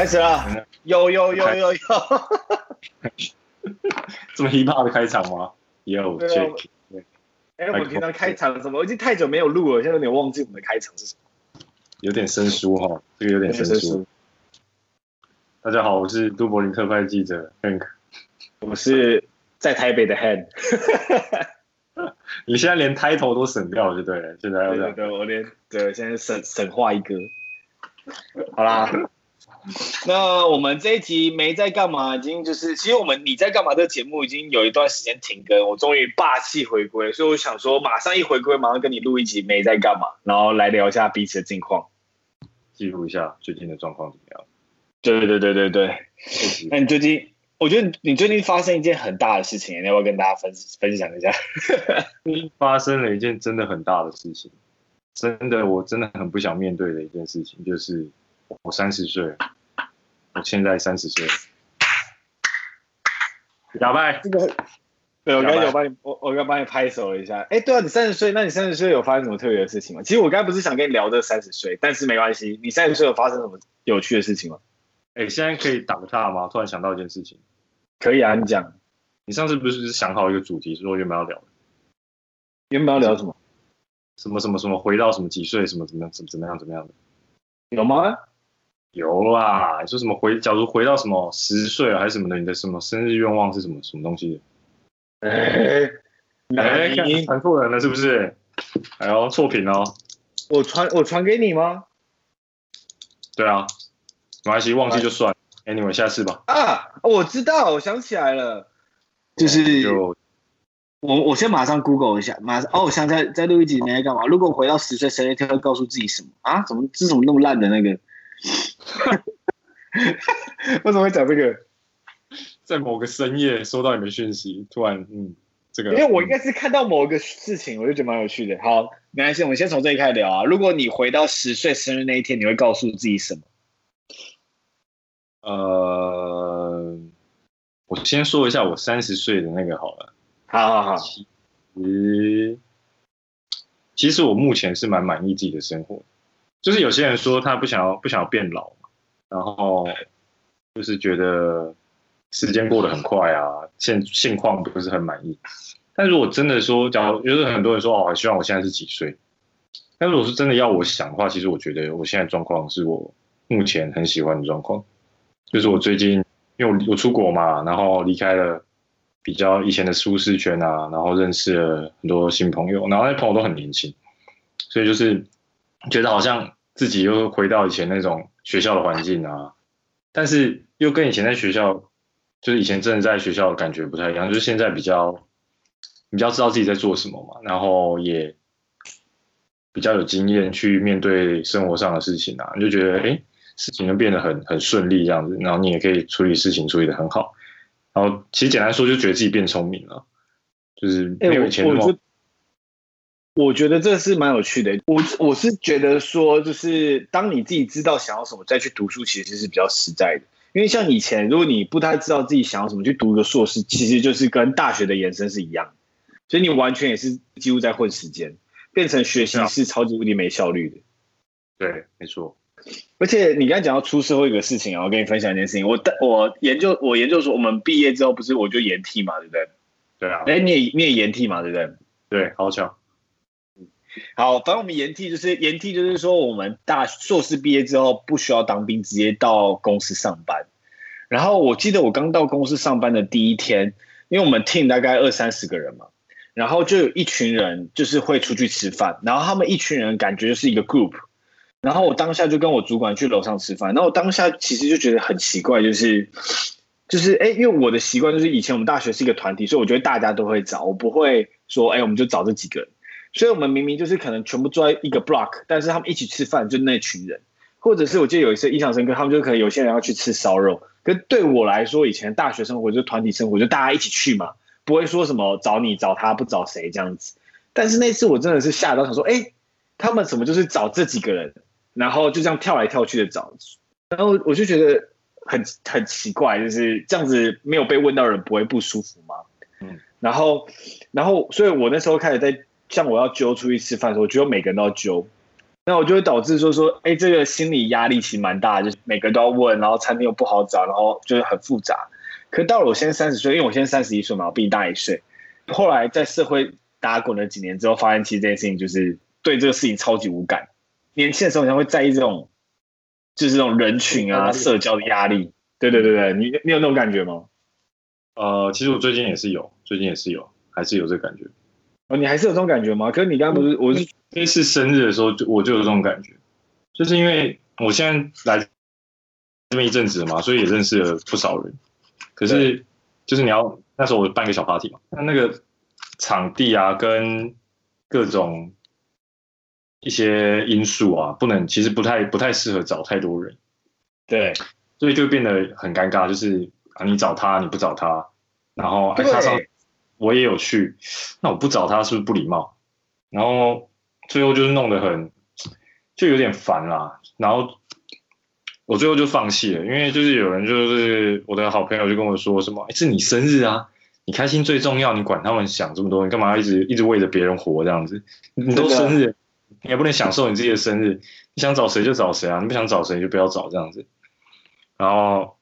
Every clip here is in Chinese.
开始了，有有有有有，这么 hiphop 的开场吗？有。哎，我们平常开场什么？我已经太久没有录了，现在有点忘记我们的开场是什么。有点生疏哈，这个有点生疏。大家好，我是杜柏林特派记者 Hank，我是在台北的 Han。你现在连 title 都省掉了，就对了。现在要这样，对，我连对，现在省省话一个。好啦，那我们这一集没在干嘛，已经就是，其实我们你在干嘛这个节目已经有一段时间停更，我终于霸气回归，所以我想说，马上一回归，马上跟你录一集没在干嘛，然后来聊一下彼此的近况，记录一下最近的状况怎么样？对对对对对，那你最近？我觉得你最近发生一件很大的事情，你要不要跟大家分分享一下？发生了一件真的很大的事情，真的我真的很不想面对的一件事情，就是我三十岁，我现在三十岁，哑巴，这个，对我刚才有帮你，我我刚帮你拍手了一下。哎，对啊，你三十岁，那你三十岁有发生什么特别的事情吗？其实我刚才不是想跟你聊这三十岁，但是没关系，你三十岁有发生什么有趣的事情吗？哎，现在可以打个岔吗？突然想到一件事情。可以啊，你讲。你上次不是想好一个主题，说原本要聊，原本要聊什么？什么什么什么？回到什么几岁？什么怎么样怎么怎么样怎么样的？有吗？有啦。你说什么回？假如回到什么十岁还是什么的？你的什么生日愿望是什么什么东西？哎哎，你传错人了是不是？哎呦，错品哦。我传我传给你吗？对啊，没关系，忘记就算。Anyway，下次吧。啊，我知道，我想起来了，就是就我我先马上 Google 一下，马上哦，我想在在录一集，你在干嘛？如果回到十岁生日，他会告诉自己什么啊？怎么这怎么那么烂的那个？为什么会讲这个？在某个深夜收到你的讯息，突然嗯，这个，因为我应该是看到某一个事情，我就觉得蛮有趣的。好，没关系，我们先从这里开始聊啊。如果你回到十岁生日那一天，你会告诉自己什么？呃，我先说一下我三十岁的那个好了。好好好。其实，其实我目前是蛮满意自己的生活。就是有些人说他不想要不想要变老，然后就是觉得时间过得很快啊，现现况不是很满意。但如果真的说，假如就是很多人说哦，希望我现在是几岁？但如果是真的要我想的话，其实我觉得我现在状况是我目前很喜欢的状况。就是我最近，因为我我出国嘛，然后离开了比较以前的舒适圈啊，然后认识了很多新朋友，然后那些朋友都很年轻，所以就是觉得好像自己又回到以前那种学校的环境啊，但是又跟以前在学校，就是以前真的在学校的感觉不太一样，就是现在比较比较知道自己在做什么嘛，然后也比较有经验去面对生活上的事情啊，你就觉得哎。事情就变得很很顺利这样子，然后你也可以处理事情处理的很好，然后其实简单说就觉得自己变聪明了，就是没有以前那么、我，我觉得这是蛮有趣的。我我是觉得说，就是当你自己知道想要什么再去读书，其实是比较实在的。因为像以前，如果你不太知道自己想要什么，去读个硕士，其实就是跟大学的延伸是一样，所以你完全也是几乎在混时间，变成学习是超级无敌没效率的。对，没错。而且你刚才讲到出社会一个事情啊，我跟你分享一件事情。我我研究我研究所，我们毕业之后不是我就延替嘛，对不对？对啊。哎，你也你也延替嘛，对不对？对，好巧。好，反正我们延替就是延替，就是说我们大硕士毕业之后不需要当兵，直接到公司上班。然后我记得我刚到公司上班的第一天，因为我们 team 大概二三十个人嘛，然后就有一群人就是会出去吃饭，然后他们一群人感觉就是一个 group。然后我当下就跟我主管去楼上吃饭，然后我当下其实就觉得很奇怪，就是就是哎，因为我的习惯就是以前我们大学是一个团体，所以我觉得大家都会找，我不会说哎，我们就找这几个人。所以我们明明就是可能全部坐在一个 block，但是他们一起吃饭就那群人，或者是我记得有一次印象深刻，他们就可能有些人要去吃烧肉，可是对我来说，以前大学生活就团体生活，就大家一起去嘛，不会说什么找你找他不找谁这样子。但是那次我真的是吓到，想说哎，他们怎么就是找这几个人？然后就这样跳来跳去的找，然后我就觉得很很奇怪，就是这样子没有被问到人不会不舒服吗？嗯，然后然后所以我那时候开始在像我要揪出去吃饭的时候，我觉得每个人都要揪，那我就会导致说说，哎，这个心理压力其实蛮大，就是每个都要问，然后餐厅又不好找，然后就是很复杂。可到了我现在三十岁，因为我现在三十一岁嘛，我比你大一岁。后来在社会打滚了几年之后，发现其实这件事情就是对这个事情超级无感。年轻的时候，你会在意这种，就是这种人群啊、社交的压力。对对对对，你你有那种感觉吗？呃，其实我最近也是有，最近也是有，还是有这个感觉。哦，你还是有这种感觉吗？可是你刚刚不是，我是那次生日的时候，就我就有这种感觉，就是因为我现在来这么一阵子嘛，所以也认识了不少人。可是，就是你要那时候我办个小 party 嘛，那那个场地啊，跟各种一些因素啊，不能其实不太不太适合找太多人，对，所以就变得很尴尬，就是啊，你找他，你不找他，然后哎，他上我也有去，那我不找他是不是不礼貌？然后最后就是弄得很就有点烦啦，然后。我最后就放弃了，因为就是有人就是我的好朋友就跟我说什么，哎，是你生日啊，你开心最重要，你管他们想这么多，你干嘛一直一直为着别人活这样子？你都生日，你也不能享受你自己的生日，你想找谁就找谁啊，你不想找谁就不要找这样子。然后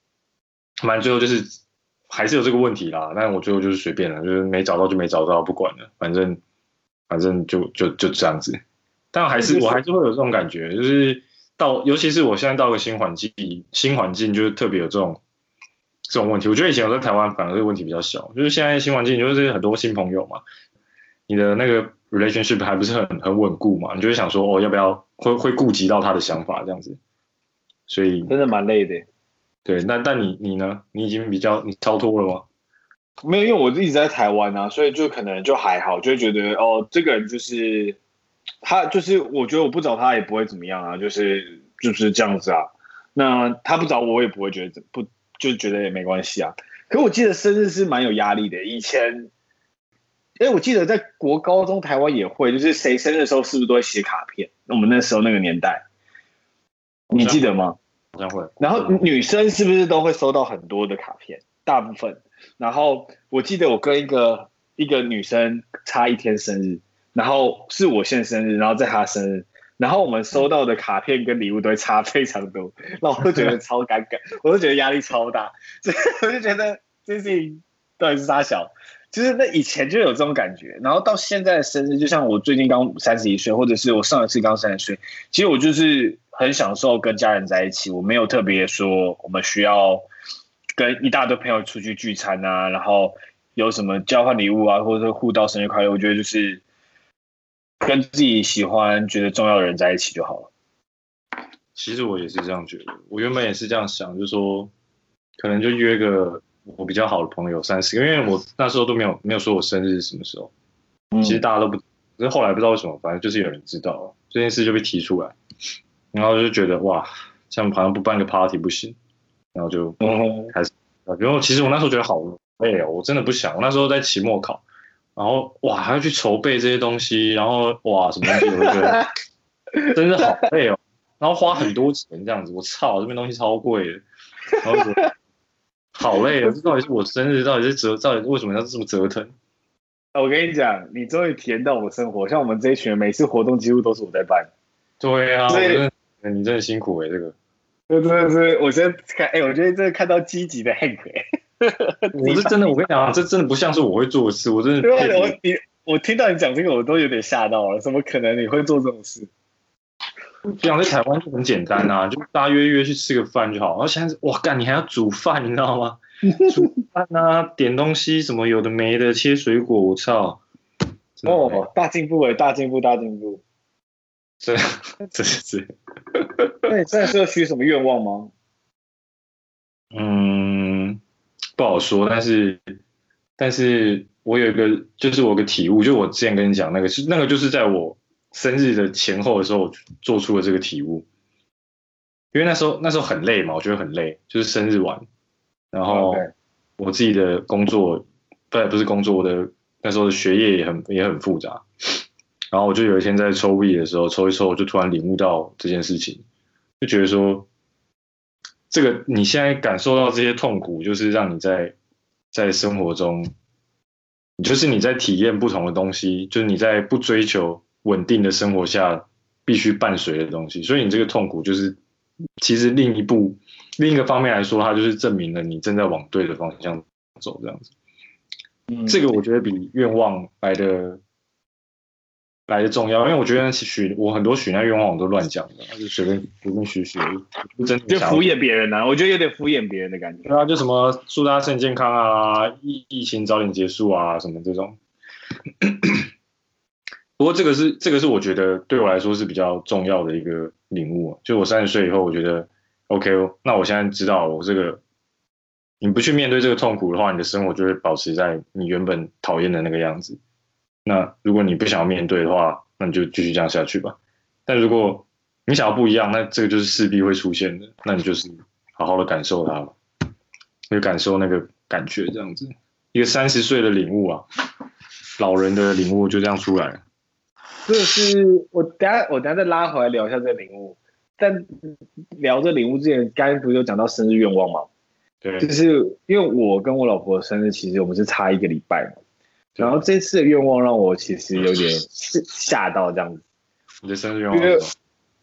反正最后就是还是有这个问题啦，但我最后就是随便了，就是没找到就没找到，不管了，反正反正就就就这样子。但还是我还是会有这种感觉，就是。到，尤其是我现在到个新环境，新环境就是特别有这种这种问题。我觉得以前我在台湾反而这个问题比较小，就是现在新环境就是很多新朋友嘛，你的那个 relationship 还不是很很稳固嘛，你就会想说哦，要不要会会顾及到他的想法这样子，所以真的蛮累的。对，那但你你呢？你已经比较你超脱了吗？没有，因为我一直在台湾啊，所以就可能就还好，就会觉得哦，这个人就是。他就是，我觉得我不找他也不会怎么样啊，就是就是这样子啊。那他不找我，也不会觉得不，就觉得也没关系啊。可我记得生日是蛮有压力的，以前，哎，我记得在国高中台湾也会，就是谁生日的时候是不是都会写卡片？我们那时候那个年代，你记得吗？好像会。然后女生是不是都会收到很多的卡片？大部分。然后我记得我跟一个一个女生差一天生日。然后是我现生日，然后在她生日，然后我们收到的卡片跟礼物都会差非常多，那我都觉得超尴尬，我都觉得压力超大，所以我就觉得这事情到底是啥小，就是那以前就有这种感觉，然后到现在的生日，就像我最近刚三十一岁，或者是我上一次刚三十岁，其实我就是很享受跟家人在一起，我没有特别说我们需要跟一大堆朋友出去聚餐啊，然后有什么交换礼物啊，或者说互道生日快乐，我觉得就是。跟自己喜欢、觉得重要的人在一起就好了。其实我也是这样觉得，我原本也是这样想，就是说，可能就约个我比较好的朋友三四个，因为我那时候都没有没有说我生日是什么时候。其实大家都不，可是后来不知道为什么，反正就是有人知道了这件事就被提出来，然后就觉得哇，这样好像不办个 party 不行，然后就开始。然后其实我那时候觉得好累哦，我真的不想。我那时候在期末考。然后哇，还要去筹备这些东西，然后哇，什么东西我觉得 真的好累哦。然后花很多钱这样子，我操，这边东西超贵的，然后我 好累哦。这到底是我生日，到底是折，到底为什么要这么折腾？我跟你讲，你终于体验到我生活。像我们这一群人，每次活动几乎都是我在办。对啊，所以你真的辛苦哎，这个。这真的是，我现在看，哎，我觉得这个看到积极的 Hank 我是真的，我跟你讲啊，这真的不像是我会做的事。我真的，我你我听到你讲这个，我都有点吓到了。怎么可能你会做这种事？这样在台湾就很简单啊，就大家约约去吃个饭就好。然后现在哇干，你还要煮饭，你知道吗？煮饭啊，点东西什么有的没的，切水果，我操！哦，大进步哎，大进步，大进步。这这这，那你现在是要许什么愿望吗？嗯。不好说，但是，但是我有一个，就是我有个体悟，就我之前跟你讲那个是那个，就是在我生日的前后的时候做出了这个体悟，因为那时候那时候很累嘛，我觉得很累，就是生日晚，然后我自己的工作，不不是工作，我的那时候的学业也很也很复杂，然后我就有一天在抽币的时候抽一抽，我就突然领悟到这件事情，就觉得说。这个你现在感受到这些痛苦，就是让你在在生活中，就是你在体验不同的东西，就是你在不追求稳定的生活下必须伴随的东西。所以你这个痛苦就是，其实另一步另一个方面来说，它就是证明了你正在往对的方向走，这样子。嗯，这个我觉得比愿望来的。来的重要，因为我觉得许我很多许那愿望我都乱讲的，就随便随便许许，就敷衍别人呐、啊。我觉得有点敷衍别人的感觉。对啊，就什么祝大家身体健康啊，疫疫情早点结束啊，什么这种。不过这个是这个是我觉得对我来说是比较重要的一个领悟。就我三十岁以后，我觉得 OK，那我现在知道我这个，你不去面对这个痛苦的话，你的生活就会保持在你原本讨厌的那个样子。那如果你不想要面对的话，那你就继续这样下去吧。但如果你想要不一样，那这个就是势必会出现的。那你就是好好的感受它吧，就感受那个感觉，这样子。一个三十岁的领悟啊，老人的领悟就这样出来了。这是我等下我等下再拉回来聊一下这个领悟。但聊这领悟之前，刚才不是有讲到生日愿望吗？对，就是因为我跟我老婆的生日，其实我们是差一个礼拜嘛。然后这次的愿望让我其实有点吓到，这样子。你的生日愿望？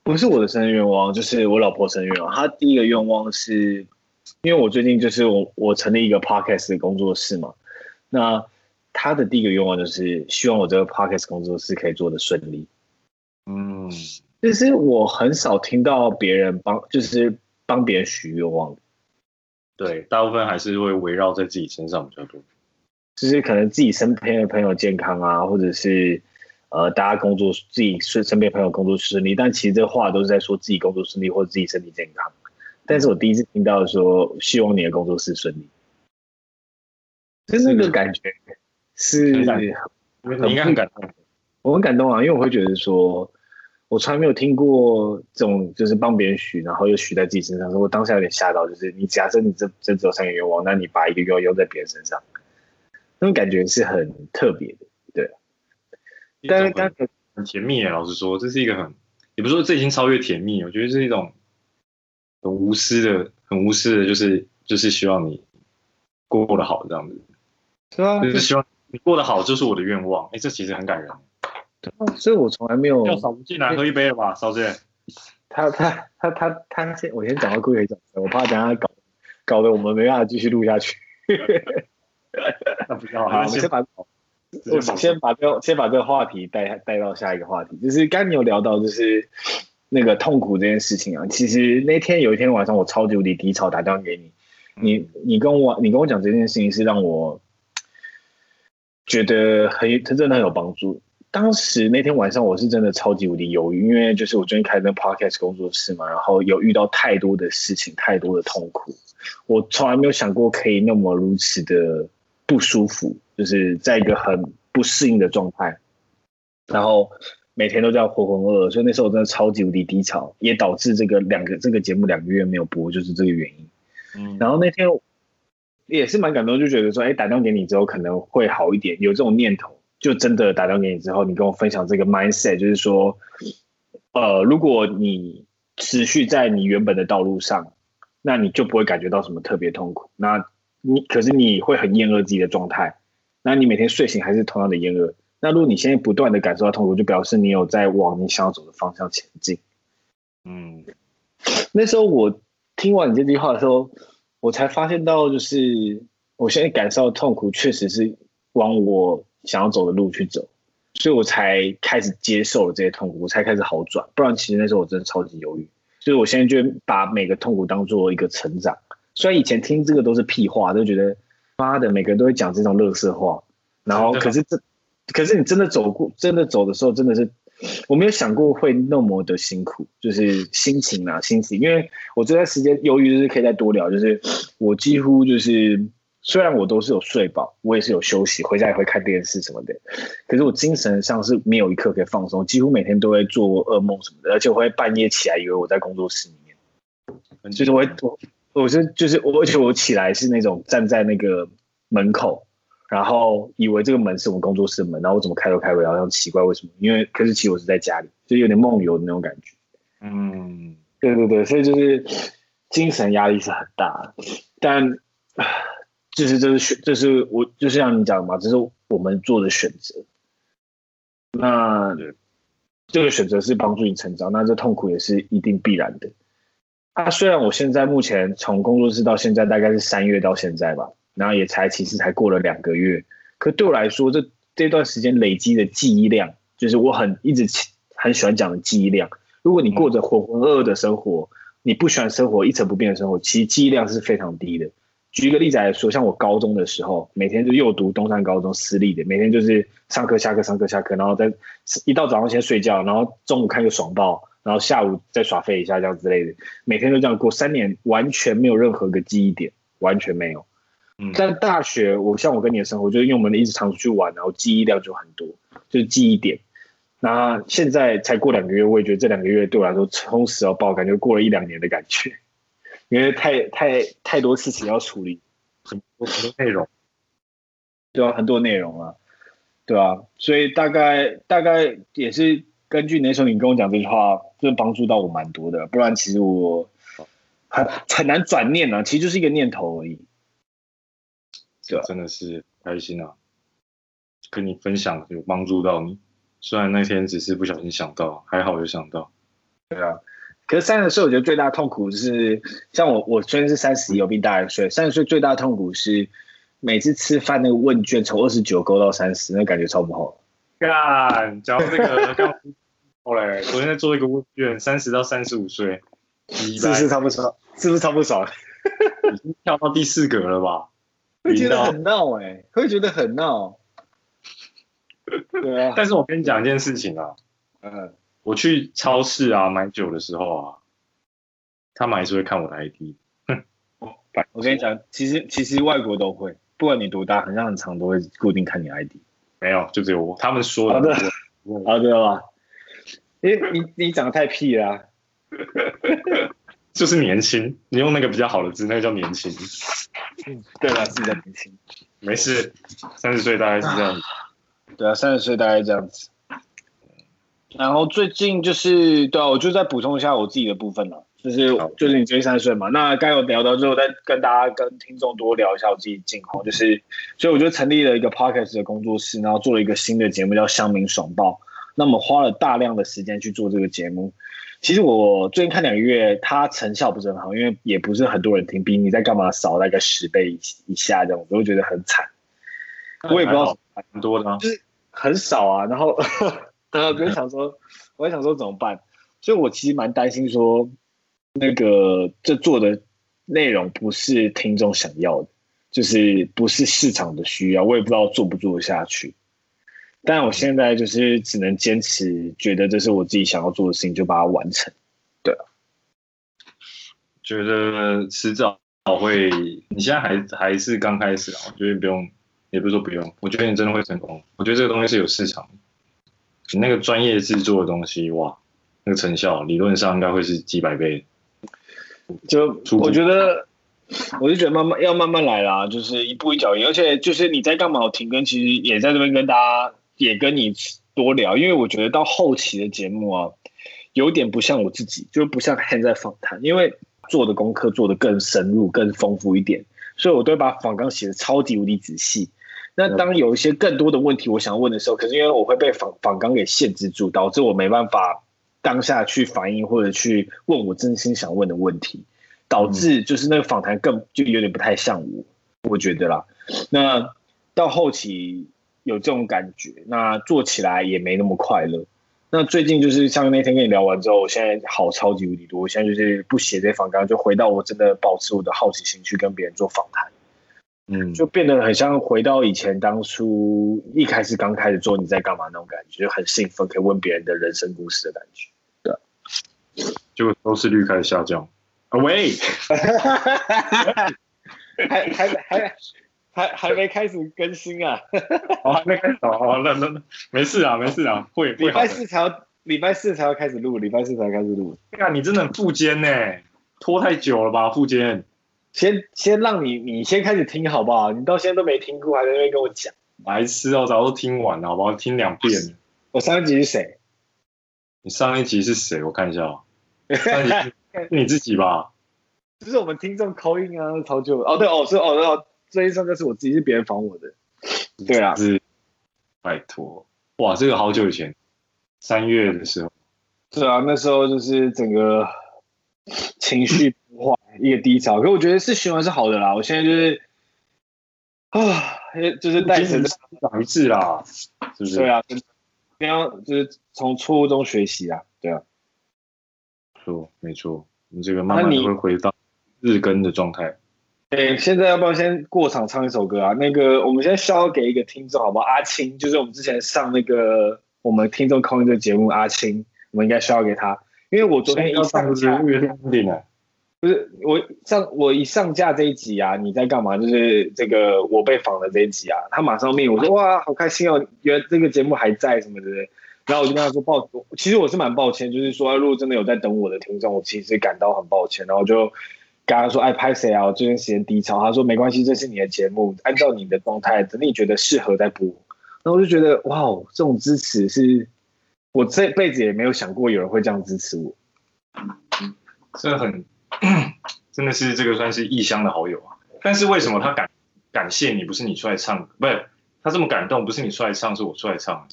不是我的生日愿望，就是我老婆生日愿望。她第一个愿望是，因为我最近就是我我成立一个 podcast 的工作室嘛。那她的第一个愿望就是希望我这个 podcast 工作室可以做的顺利。嗯，就是我很少听到别人帮，就是帮别人许愿望。对，大部分还是会围绕在自己身上比较多。就是可能自己身边的朋友健康啊，或者是呃大家工作自己身身边朋友工作顺利，但其实这话都是在说自己工作顺利或者自己身体健康。但是我第一次听到说希望你的工作是顺利，就是那个感觉是很，你应该很感动，我很感动啊，因为我会觉得说我从来没有听过这种就是帮别人许，然后又许在自己身上，所以我当下有点吓到，就是你假设你这这只有三个愿望，那你把一个愿望用在别人身上。那种感觉是很特别的，对。但是刚很甜蜜耶，老实说，这是一个很，也不是说这已经超越甜蜜，我觉得是一种很无私的、很无私的，就是就是希望你过过得好这样子。对啊，就是希望你过得好，就是我的愿望。哎，这其实很感人。对啊，所以我从来没有。要嫂子进来喝一杯了吧，嫂子。他他他他他先，我先讲到顾伟讲，我怕等下搞搞得我们没办法继续录下去。那不要，好，我们先把，我先把这先把这个话题带带到下一个话题，就是刚你有聊到，就是那个痛苦这件事情啊。其实那天有一天晚上，我超级无敌低潮，打电话给你，你你跟我你跟我讲这件事情，是让我觉得很，他真的很有帮助。当时那天晚上，我是真的超级无敌犹豫，因为就是我最近开的 podcast 工作室嘛，然后有遇到太多的事情，太多的痛苦，我从来没有想过可以那么如此的。不舒服，就是在一个很不适应的状态，然后每天都这样浑浑噩噩，所以那时候我真的超级无敌低潮，也导致这个两个这个节目两个月没有播，就是这个原因。嗯，然后那天也是蛮感动，就觉得说，哎，打电话给你之后可能会好一点，有这种念头，就真的打电话给你之后，你跟我分享这个 mindset，就是说，呃，如果你持续在你原本的道路上，那你就不会感觉到什么特别痛苦。那你可是你会很厌恶自己的状态，那你每天睡醒还是同样的厌恶。那如果你现在不断的感受到痛苦，就表示你有在往你想要走的方向前进。嗯，那时候我听完你这句话的时候，我才发现到，就是我现在感受到痛苦，确实是往我想要走的路去走，所以我才开始接受了这些痛苦，我才开始好转。不然其实那时候我真的超级忧郁，所以我现在就把每个痛苦当做一个成长。虽然以前听这个都是屁话，都觉得妈的，每个人都会讲这种乐色话。然后，可是这，可是你真的走过，真的走的时候，真的是我没有想过会那么的辛苦，就是心情啊，心情。因为我这段时间由于，就是可以再多聊，就是我几乎就是，虽然我都是有睡饱，我也是有休息，回家也会看电视什么的，可是我精神上是没有一刻可以放松，几乎每天都会做噩梦什么的，而且我会半夜起来，以为我在工作室里面，就是我会我。我是就是我，而且我起来是那种站在那个门口，然后以为这个门是我们工作室的门，然后我怎么开都开不了，然后奇怪为什么？因为可是其实我是在家里，就有点梦游的那种感觉。嗯，对对对，所以就是精神压力是很大的，但就是这是选，这是我就是像你讲的嘛，这是我们做的选择。那这个选择是帮助你成长，那这痛苦也是一定必然的。啊，虽然我现在目前从工作室到现在大概是三月到现在吧，然后也才其实才过了两个月，可对我来说，这这段时间累积的记忆量，就是我很一直很喜欢讲的记忆量。如果你过着浑浑噩噩的生活，你不喜欢生活一成不变的生活，其实记忆量是非常低的。举一个例子来说，像我高中的时候，每天就又读东山高中私立的，每天就是上课下课上课下课，然后再一到早上先睡觉，然后中午看个爽报，然后下午再耍废一下这样之类的，每天都这样过，三年完全没有任何个记忆点，完全没有。嗯，但大学我像我跟你的生活，就是因为我们一直常出去玩，然后记忆量就很多，就是记忆点。那现在才过两个月，我也觉得这两个月对我来说充实到爆，感觉过了一两年的感觉。因为太太太多事情要处理，很多很多内容，对啊，很多内容啊，对啊，所以大概大概也是根据那时候你跟我讲这句话，真的帮助到我蛮多的。不然其实我很很难转念啊，其实就是一个念头而已。对啊，真的是开心啊，跟你分享有帮助到你。虽然那天只是不小心想到，还好有想到。对啊。可是三十岁，我觉得最大的痛苦是，像我，我虽然是三十，有比大一岁。三十岁最大的痛苦是，每次吃饭那个问卷从二十九勾到三十，那感觉超不好。干，讲到这个，刚后来昨天在做一个问卷，三十到三十五岁，是不是差不爽？是不是差不爽？已经跳到第四格了吧？会觉得很闹哎、欸，会觉得很闹。对啊，但是我跟你讲一件事情啊，嗯。我去超市啊买酒的时候啊，他们还是会看我的 ID。哼，我跟你讲，其实其实外国都会，不管你多大，很像很长都会固定看你 ID。没有，就只有我。他们说的。好的，好的吧？因为你你长得太屁了、啊。就是年轻，你用那个比较好的字，那个叫年轻。嗯，对了，是在年轻。没事，三十岁大概是这样子。对啊，三十岁大概这样子。然后最近就是对啊，我就再补充一下我自己的部分了，就是就是你最近三岁嘛，那刚有聊到之后，再跟大家跟听众多聊一下我自己的近况，就是所以我就成立了一个 podcast 的工作室，然后做了一个新的节目叫《乡民爽报》，那么花了大量的时间去做这个节目。其实我最近看两个月，它成效不是很好，因为也不是很多人听，比你在干嘛少大概十倍以下这样，我会觉得很惨。我也不知道很多的，就是很少啊，然后。呃，我就想说，我也想说怎么办？所以我其实蛮担心说，那个这做的内容不是听众想要的，就是不是市场的需要，我也不知道做不做得下去。但我现在就是只能坚持，觉得这是我自己想要做的事情，就把它完成。对啊，觉得迟早会，你现在还还是刚开始啊，我觉得不用，也不是说不用，我觉得你真的会成功。我觉得这个东西是有市场。你那个专业制作的东西，哇，那个成效理论上应该会是几百倍。就我觉得，我就觉得慢慢要慢慢来啦，就是一步一脚印。而且就是你在干嘛？我停更其实也在这边跟大家也跟你多聊，因为我觉得到后期的节目啊，有点不像我自己，就不像现在访谈，因为做的功课做的更深入、更丰富一点，所以我都会把访纲写的超级无敌仔细。那当有一些更多的问题我想问的时候，可是因为我会被访访纲给限制住，导致我没办法当下去反应或者去问我真心想问的问题，导致就是那个访谈更就有点不太像我，我觉得啦。那到后期有这种感觉，那做起来也没那么快乐。那最近就是像那天跟你聊完之后，我现在好超级无敌多，我现在就是不写这访纲，就回到我真的保持我的好奇心去跟别人做访谈。嗯，就变得很像回到以前当初一开始刚开始做你在干嘛那种感觉，就很兴奋，可以问别人的人生故事的感觉。对，就收视率开始下降。啊喂，还还还还还没开始更新啊？哦，还没开始哦，那那那没事啊，没事啊，会礼拜四才要礼拜四才要开始录，礼拜四才开始录。对啊，你真的很富奸呢，拖太久了吧，富奸。先先让你你先开始听好不好？你到现在都没听过，还在那边跟我讲，白痴哦！早都听完了，好不好？听两遍。我上一集是谁？你上一集是谁？我看一下。上是你自己吧？就是我们听众 call in 啊，超久哦，对哦，是哦，哦，这一上就是我自己，是别人仿我的。对啊，是拜托，哇，这个好久以前，三月的时候，对啊，那时候就是整个 情绪不化，一个低潮。可我觉得是循环是好的啦。我现在就是啊，就是带着长一次啦，是不是？对啊，就是从错误中学习啊，对啊。错，没错，你这个慢慢会回到日更的状态。哎，现在要不要先过场唱一首歌啊？那个，我们先消给一个听众，好不好？阿青，就是我们之前上那个我们听众 in 这个节目，阿青，我们应该消给他，因为我昨天一上架，不是我上我一上架这一集啊，你在干嘛？就是这个我被访的这一集啊，他马上命我说哇，好开心哦，原来这个节目还在什么的。然后我就跟他说抱，其实我是蛮抱歉，就是说如果真的有在等我的听众，我其实感到很抱歉。然后就跟他说，哎，拍谁啊？我这段时间低潮。他说没关系，这是你的节目，按照你的状态，等你觉得适合再播。然后我就觉得哇，这种支持是我这辈子也没有想过有人会这样支持我。这很真的是这个算是异乡的好友啊。但是为什么他感感谢你，不是你出来唱，不是他这么感动，不是你出来唱，是我出来唱。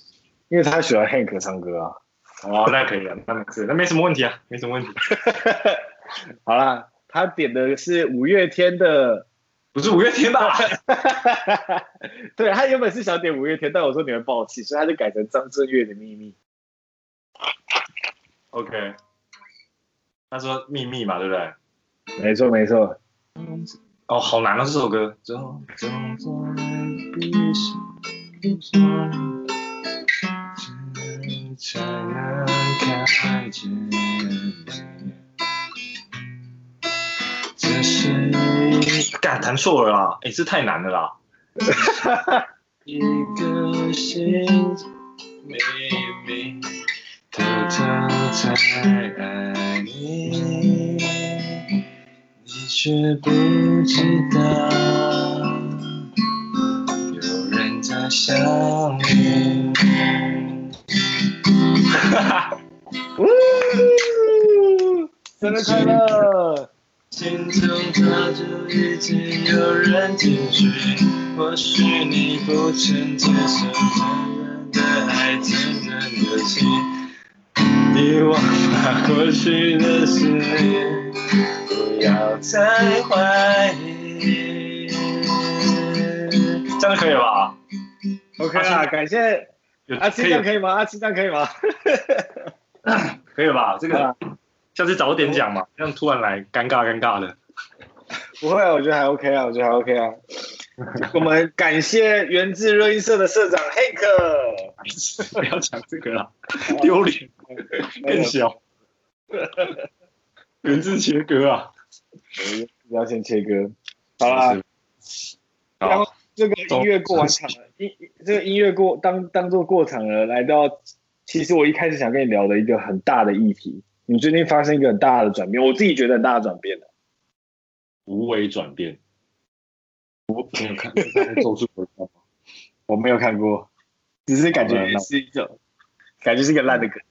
因为他喜欢 Hank 唱歌啊，哦，那可以啊，那没事，那没什么问题啊，没什么问题。好啦，他点的是五月天的，不是五月天吧？对，他原本是想点五月天，但我说你会爆气，所以他就改成张震岳的秘密。OK，他说秘密嘛，对不对？没错，没错。哦，好难啊，这首歌。才能看见你，这是干弹错了啦！哎、欸，这太难了啦！一个心秘密，偷偷在爱你，你却不知道，有人在想你。哈，呜！生日快乐！心中早就已经有人听取，或许你不曾接受真正的爱，真正的情。别忘了过去的誓言，不要再怀疑。这样可以吧？OK 啊，感谢。阿七这样可以吗？阿七这样可以吗？可以吧？这个下次早点讲嘛，这样突然来尴尬尴尬的。不会啊，我觉得还 OK 啊，我觉得还 OK 啊。我们感谢源自热音社的社长 Hank。不要讲这个了，丢脸，更小。源自切割啊！不要先切割。好啦。好。这个音乐过完场了，音这个音乐过当当做过场了，来到其实我一开始想跟你聊的一个很大的议题，你最近发生一个很大的转变，我自己觉得很大的转变的，无为转变，我没有看，我没有看过，只是感觉是一种，感觉是一个烂的梗，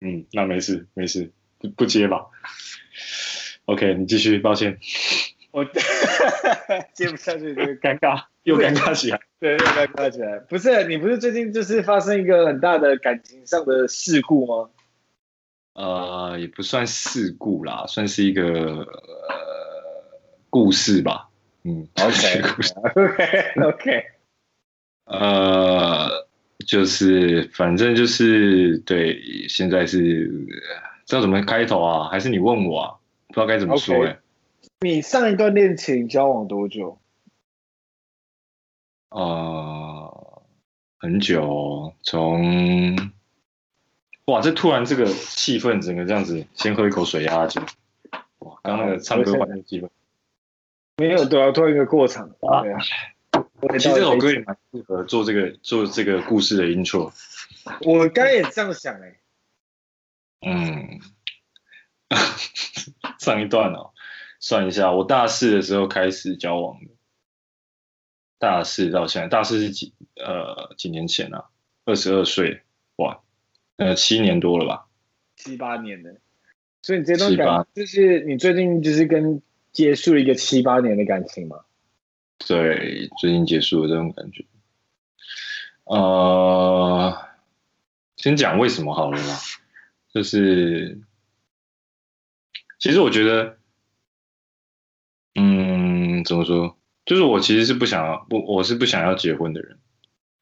嗯，那没事没事，不不接吧，OK，你继续，抱歉。我 接不下去，这个尴尬又尴尬起来，对，又尴尬起来。不是你不是最近就是发生一个很大的感情上的事故吗？呃，也不算事故啦，算是一个呃故事吧。嗯，OK，OK，OK。呃，就是反正就是对，现在是知道怎么开头啊？还是你问我啊？不知道该怎么说哎、欸。Okay. 你上一段恋情交往多久？呃，很久，从哇，这突然这个气氛整个这样子，先喝一口水压惊。哇，刚刚那个唱歌环境气氛，没有对啊，突然一个过场啊。其实这首歌也蛮适合做这个做这个故事的 intro。我刚也这样想哎。嗯，上一段哦。算一下，我大四的时候开始交往的，大四到现在，大四是几呃几年前啊？二十二岁，哇，呃七年多了吧？七八年的，所以你这段感就是你最近就是跟结束一个七八年的感情吗？对，最近结束了这种感觉，呃，先讲为什么好了嘛，就是其实我觉得，嗯，怎么说？就是我其实是不想要，我我是不想要结婚的人。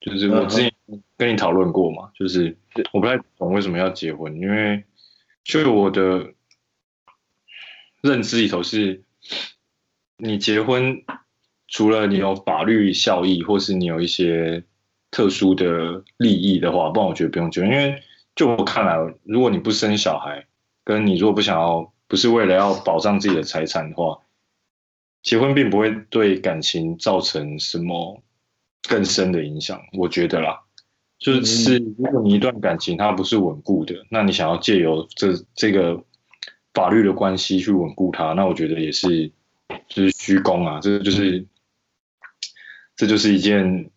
就是我之前跟你讨论过嘛，就是我不太懂为什么要结婚，因为就我的认知里头是，你结婚除了你有法律效益，或是你有一些特殊的利益的话，不然我觉得不用结婚。因为就我看来，如果你不生小孩，跟你如果不想要，不是为了要保障自己的财产的话，结婚并不会对感情造成什么。更深的影响，我觉得啦，就是如果你一段感情它不是稳固的，那你想要借由这这个法律的关系去稳固它，那我觉得也是就是虚功啊，这就是这就是一件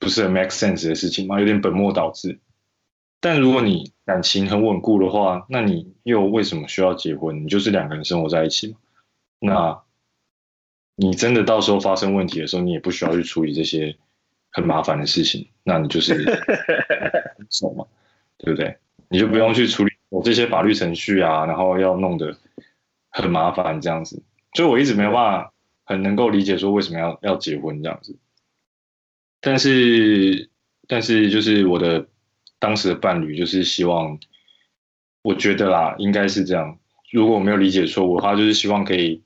不是很 make sense 的事情嘛，有点本末倒置。但如果你感情很稳固的话，那你又为什么需要结婚？你就是两个人生活在一起嘛，那你真的到时候发生问题的时候，你也不需要去处理这些。很麻烦的事情，那你就是 什么，对不对？你就不用去处理我这些法律程序啊，然后要弄得很麻烦这样子。所以我一直没有办法很能够理解说为什么要要结婚这样子。但是，但是就是我的当时的伴侣就是希望，我觉得啦，应该是这样。如果我没有理解错误的话，就是希望可以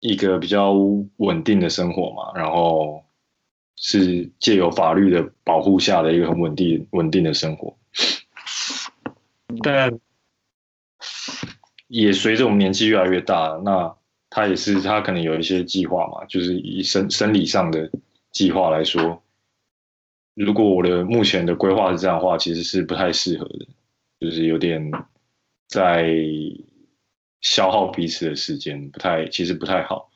一个比较稳定的生活嘛，然后。是借由法律的保护下的一个很稳定、稳定的生活，但也随着我们年纪越来越大，那他也是他可能有一些计划嘛，就是以生生理上的计划来说，如果我的目前的规划是这样的话，其实是不太适合的，就是有点在消耗彼此的时间，不太，其实不太好。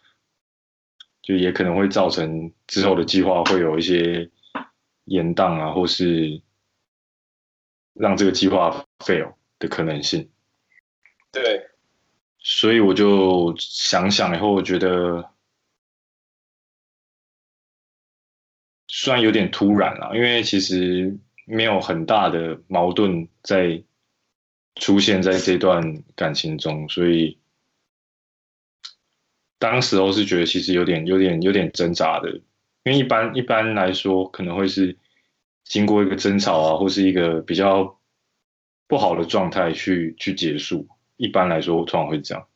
就也可能会造成之后的计划会有一些延宕啊，或是让这个计划 fail 的可能性。对，所以我就想想以后，我觉得虽然有点突然了，因为其实没有很大的矛盾在出现在这段感情中，所以。当时候是觉得其实有点、有点、有点挣扎的，因为一般一般来说可能会是经过一个争吵啊，或是一个比较不好的状态去去结束。一般来说，我通常会这样，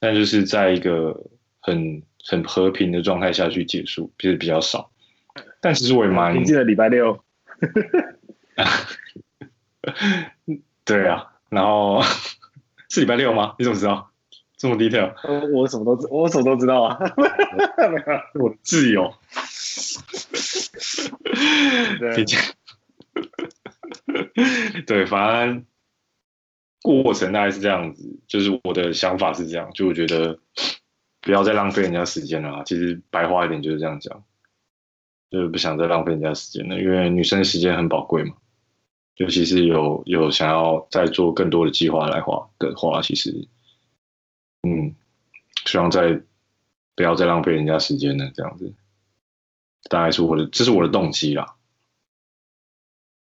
但就是在一个很很和平的状态下去结束，其实比较少。但其实我也蛮平静的礼拜六，对啊，然后 是礼拜六吗？你怎么知道？这么 detail，我什么都知，我什么都知道啊，我自由。对，对，反正过程大概是这样子，就是我的想法是这样，就我觉得不要再浪费人家时间了啊。其实白话一点就是这样讲，就是不想再浪费人家时间了，因为女生时间很宝贵嘛，尤其是有有想要再做更多的计划来话的话，其实。嗯，希望再不要再浪费人家时间了，这样子，大概是我的，这是我的动机啦。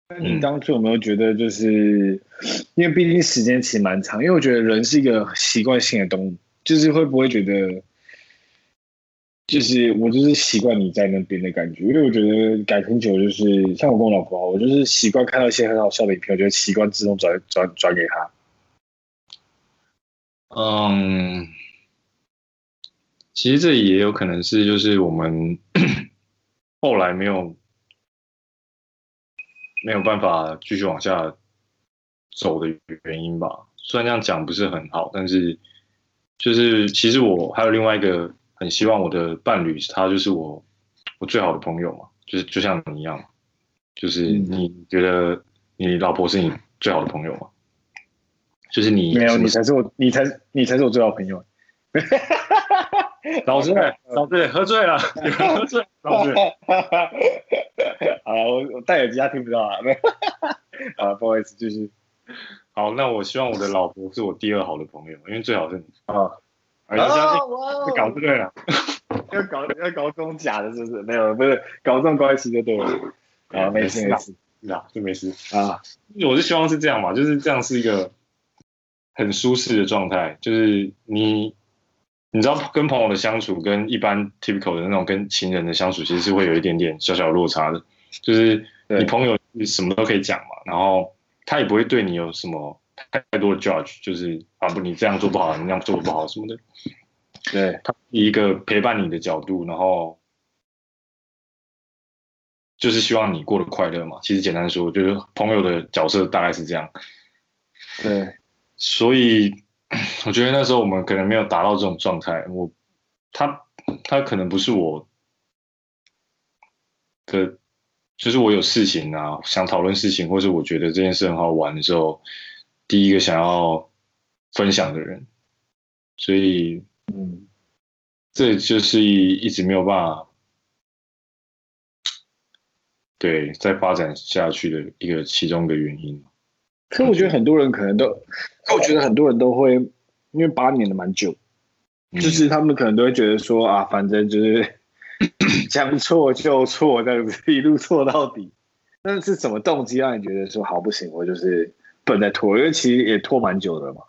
那你当初有没有觉得，就是、嗯、因为毕竟时间其实蛮长，因为我觉得人是一个习惯性的动物，就是会不会觉得，就是我就是习惯你在那边的感觉，因为我觉得感情久就是像我跟我老婆，我就是习惯看到一些很好笑的影片，我就习惯自动转转转给他。嗯，其实这也有可能是，就是我们后来没有没有办法继续往下走的原因吧。虽然这样讲不是很好，但是就是其实我还有另外一个很希望我的伴侣，他就是我我最好的朋友嘛，就是就像你一样，就是你觉得你老婆是你最好的朋友吗？就是你没有，你才是我，你才你才是我最好朋友。老师，老师喝醉了，喝醉，老师。好了，我我戴耳机，他听不到啊。啊，不好意思，就是。好，那我希望我的老婆是我第二好的朋友，因为最好是你啊。而且相信，搞这个了，要搞要搞这种假的，是不是？没有，不是搞这种关系就对了。啊，没事没事。那就没事啊。我是希望是这样嘛，就是这样是一个很舒适的状态，就是你你知道跟朋友的相处跟一般 typical 的那种跟情人的相处，其实是会有一点点小小落差的。就是你朋友你什么都可以讲嘛，然后他也不会对你有什么太多的 judge，就是啊不你这样做不好，你那样做不好什么的。对，他以一个陪伴你的角度，然后就是希望你过得快乐嘛。其实简单说，就是朋友的角色大概是这样。对，所以我觉得那时候我们可能没有达到这种状态。我他他可能不是我的，就是我有事情啊，想讨论事情，或是我觉得这件事很好玩的时候，第一个想要分享的人。所以。嗯，这就是一一直没有办法，对，再发展下去的一个其中的原因。可我觉得很多人可能都，可我觉得很多人都会，因为八年的蛮久，嗯，就是他们可能都会觉得说啊，反正就是 将错就错这样子，一路错到底。那是什么动机让你觉得说好不行，我就是本来拖？因为其实也拖蛮久的嘛。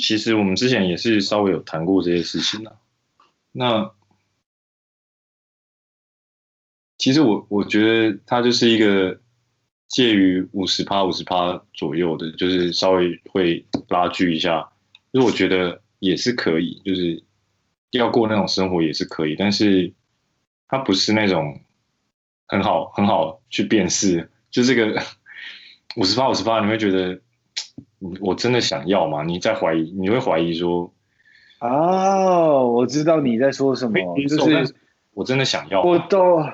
其实我们之前也是稍微有谈过这些事情的。那其实我我觉得它就是一个介于五十趴五十趴左右的，就是稍微会拉锯一下。就是我觉得也是可以，就是要过那种生活也是可以，但是它不是那种很好很好去辨识。就这个五十八五十八，你会觉得。我真的想要吗？你在怀疑？你会怀疑说？哦，我知道你在说什么，就是我真的想要。我都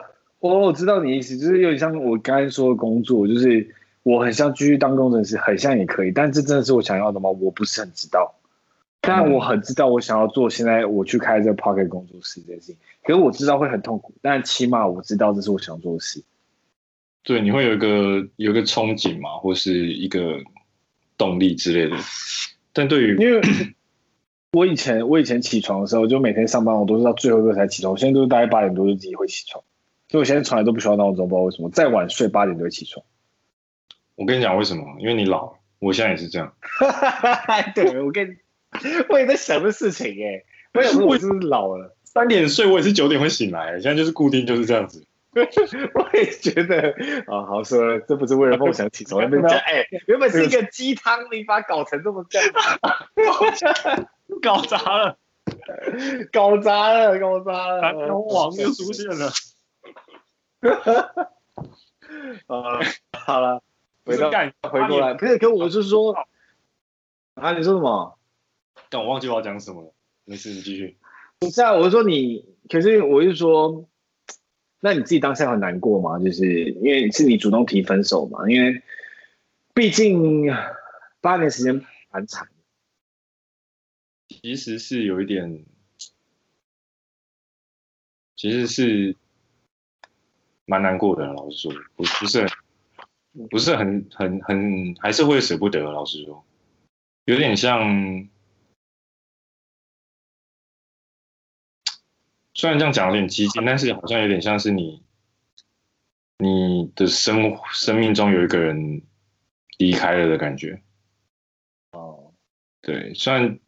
我我知道你的意思，就是有点像我刚才说的工作，就是我很像继续当工程师，很像也可以，但这真的是我想要的吗？我不是很知道。但我很知道我想要做现在我去开这个 Pocket 工作室这件事情，可是我知道会很痛苦，但起码我知道这是我想做的事。对，你会有一个有一个憧憬嘛，或是一个。动力之类的，但对于因为 我以前我以前起床的时候，就每天上班我都是到最后一个才起床。我现在都是大概八点多就自己会起床，所以我现在从来都不需要闹钟，不知道为什么，再晚睡八点就会起床。我跟你讲为什么？因为你老了，我现在也是这样。对，我跟你，我也在想这事情哎，为什么我是不是老了？三点睡，我也是九点会醒来，现在就是固定就是这样子。我也觉得啊，好说，这不是为了梦想起床。原本讲，哎，原本是一个鸡汤，你把它搞成这么干，搞砸了，搞砸了，搞砸了，网又出现了。啊，好了，回到回过来，不是，可我是说，啊，你说什么？但我忘记我要讲什么了。没事，你继续。不是啊，我是说你，可是我是说。那你自己当下很难过吗？就是因为是你主动提分手嘛？因为毕竟八年时间蛮长。其实是有一点，其实是蛮难过的。老实说，不不是不是很很很，还是会舍不得。老实说，有点像。虽然这样讲有点激进，但是好像有点像是你，你的生生命中有一个人离开了的感觉。哦，对，虽然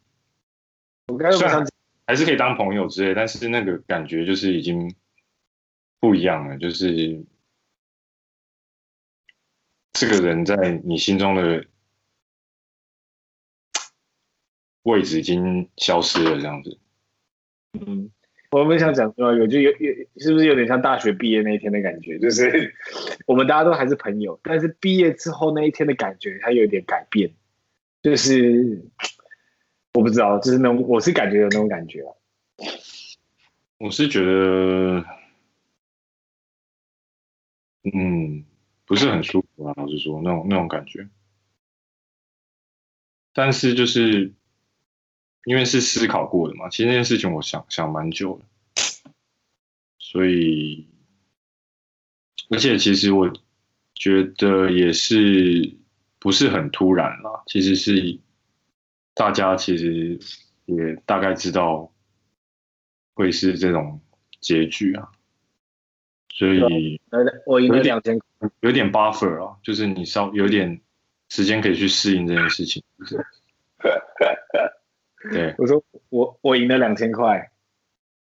我刚刚虽然还是可以当朋友之类，但是那个感觉就是已经不一样了，就是这个人在你心中的位置已经消失了，这样子。嗯。我们想讲说，有就有有，是不是有点像大学毕业那一天的感觉？就是 我们大家都还是朋友，但是毕业之后那一天的感觉，它有点改变。就是我不知道，就是那种我是感觉有那种感觉啊。我是觉得，嗯，不是很舒服啊，老实说，那种那种感觉。但是就是。因为是思考过的嘛，其实那件事情我想想蛮久了，所以，而且其实我觉得也是不是很突然啦，其实是大家其实也大概知道会是这种结局啊，所以我赢了两千，有点 buffer 啊，就是你稍有点时间可以去适应这件事情。就是、对，我说我我赢了两千块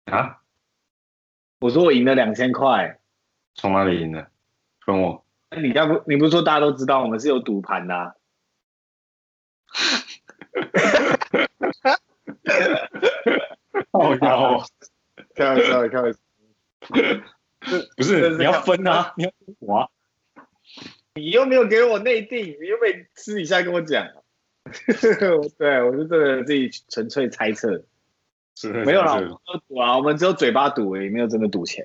啊，我说我赢了两千块，从哪里赢的？跟我？你刚不你不是说大家都知道我们是有赌盘的、啊？好笑，开玩笑，开玩笑。不是你要分啊，你要我、啊，你又没有给我内定，你又没私底下跟我讲。对，我是这个自己纯粹猜测，没有啦，我们赌啊，我们只有嘴巴赌，也没有真的赌钱。